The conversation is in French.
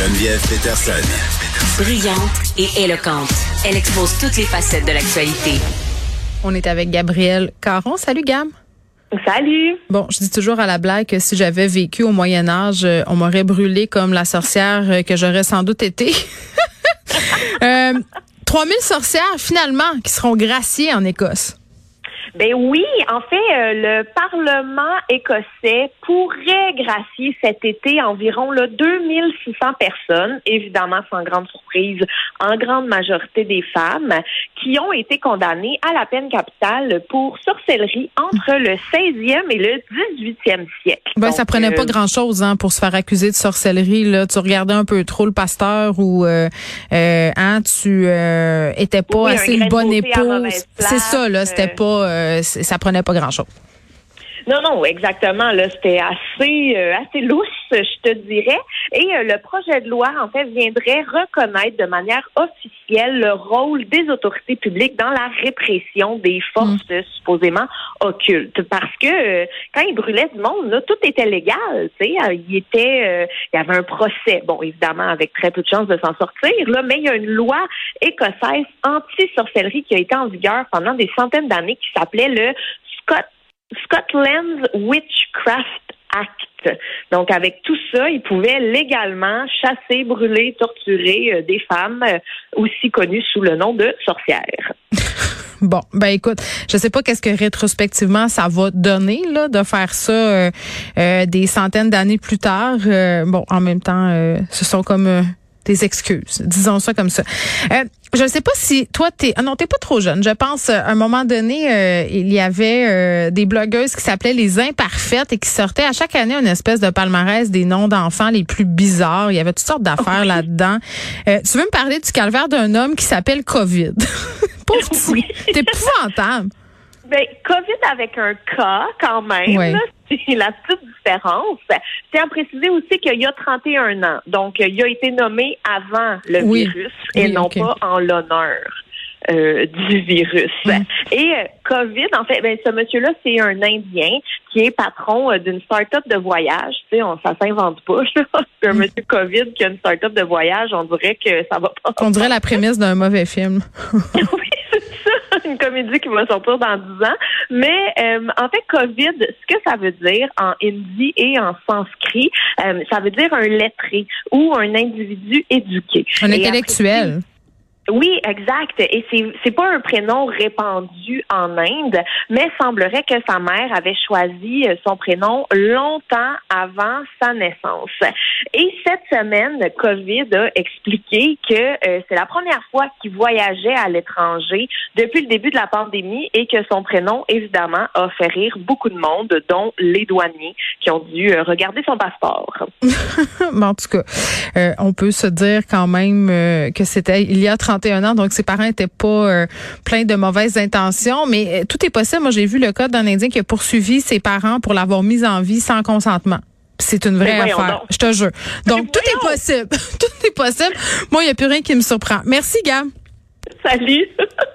Geneviève Peterson. Brillante et éloquente, elle expose toutes les facettes de l'actualité. On est avec Gabrielle Caron. Salut Gam. Salut. Bon, je dis toujours à la blague que si j'avais vécu au Moyen Âge, euh, on m'aurait brûlé comme la sorcière euh, que j'aurais sans doute été. euh, 3000 sorcières finalement qui seront graciées en Écosse. Ben oui, en fait, euh, le Parlement écossais pourrait gracier cet été environ là, 2600 personnes, évidemment sans grande surprise, en grande majorité des femmes, qui ont été condamnées à la peine capitale pour sorcellerie entre le 16e et le 18e siècle. Ben, ça prenait pas grand-chose hein, pour se faire accuser de sorcellerie. Là. Tu regardais un peu trop le pasteur ou euh, euh, hein, tu euh, étais pas Oui, assez une bonne épouse. C'est ça, là. C'était euh. pas, euh, ça prenait pas grand-chose. Non, non, exactement. Là, c'était assez, euh, assez lousse, je te dirais. Et euh, le projet de loi, en fait, viendrait reconnaître de manière officielle le rôle des autorités publiques dans la répression des forces euh, supposément occultes. Parce que euh, quand ils brûlaient du monde, là, tout était légal. Tu sais, Euh, il était, euh, il y avait un procès. Bon, évidemment, avec très peu de chances de s'en sortir. Là, mais il y a une loi écossaise anti-sorcellerie qui a été en vigueur pendant des centaines d'années, qui s'appelait le Scott Scotland's Witchcraft Act. Donc, avec tout ça, ils pouvaient légalement chasser, brûler, torturer euh, des femmes euh, aussi connues sous le nom de sorcières. Bon, ben écoute, je sais pas qu'est-ce que rétrospectivement ça va donner là de faire ça euh, euh, des centaines d'années plus tard. Bon, en même temps, ce sont comme euh, des excuses, disons ça comme ça. Euh, je ne sais pas si toi t'es ah non t'es pas trop jeune. Je pense euh, à un moment donné euh, il y avait euh, des blogueuses qui s'appelaient les imparfaites et qui sortaient à chaque année une espèce de palmarès des noms d'enfants les plus bizarres. Il y avait toutes sortes d'affaires là-dedans. Euh, tu veux me parler du calvaire d'un homme qui s'appelle Covid? Pauvre petit, Oui. t'es épouvantable. Ben, COVID avec un K quand même, Ouais. C'est la petite différence. C'est à préciser aussi qu'il y a 31 ans. Donc, il a été nommé avant le Oui. virus et Oui, non pas en l'honneur. euh, du virus. Mm. Et euh, COVID, en fait, ben, ce monsieur-là, c'est un Indien qui est patron euh, d'une start-up de voyage. Tu sais, on, ça s'invente pas. là. un monsieur COVID qui a une start-up de voyage, on dirait que ça va pas. On dirait la prémisse d'un mauvais film. oui, c'est ça, une comédie qui va sortir dans 10 ans. Mais euh, en fait, COVID, ce que ça veut dire en hindi et en sanskrit, euh, ça veut dire un lettré ou un individu éduqué. Un intellectuel. Oui, exact. Et c'est c'est pas un prénom répandu en Inde, mais semblerait que sa mère avait choisi euh, son prénom longtemps avant sa naissance. Et cette semaine, COVID a expliqué que euh, c'est la première fois qu'il voyageait à l'étranger depuis le début de la pandémie et que son prénom, évidemment, a fait rire beaucoup de monde, dont les douaniers qui ont dû euh, regarder son passeport. Mais en tout cas, on peut se dire quand même que c'était il y a 31 ans, donc ses parents étaient pas euh, pleins de mauvaises intentions, mais euh, tout est possible. Moi, j'ai vu le cas d'un Indien qui a poursuivi ses parents pour l'avoir mise en vie sans consentement. C'est une vraie affaire, donc. je te jure. Donc, Mais tout est possible. tout est possible. Moi, il n'y a plus rien qui me surprend. Merci, Gam. Salut!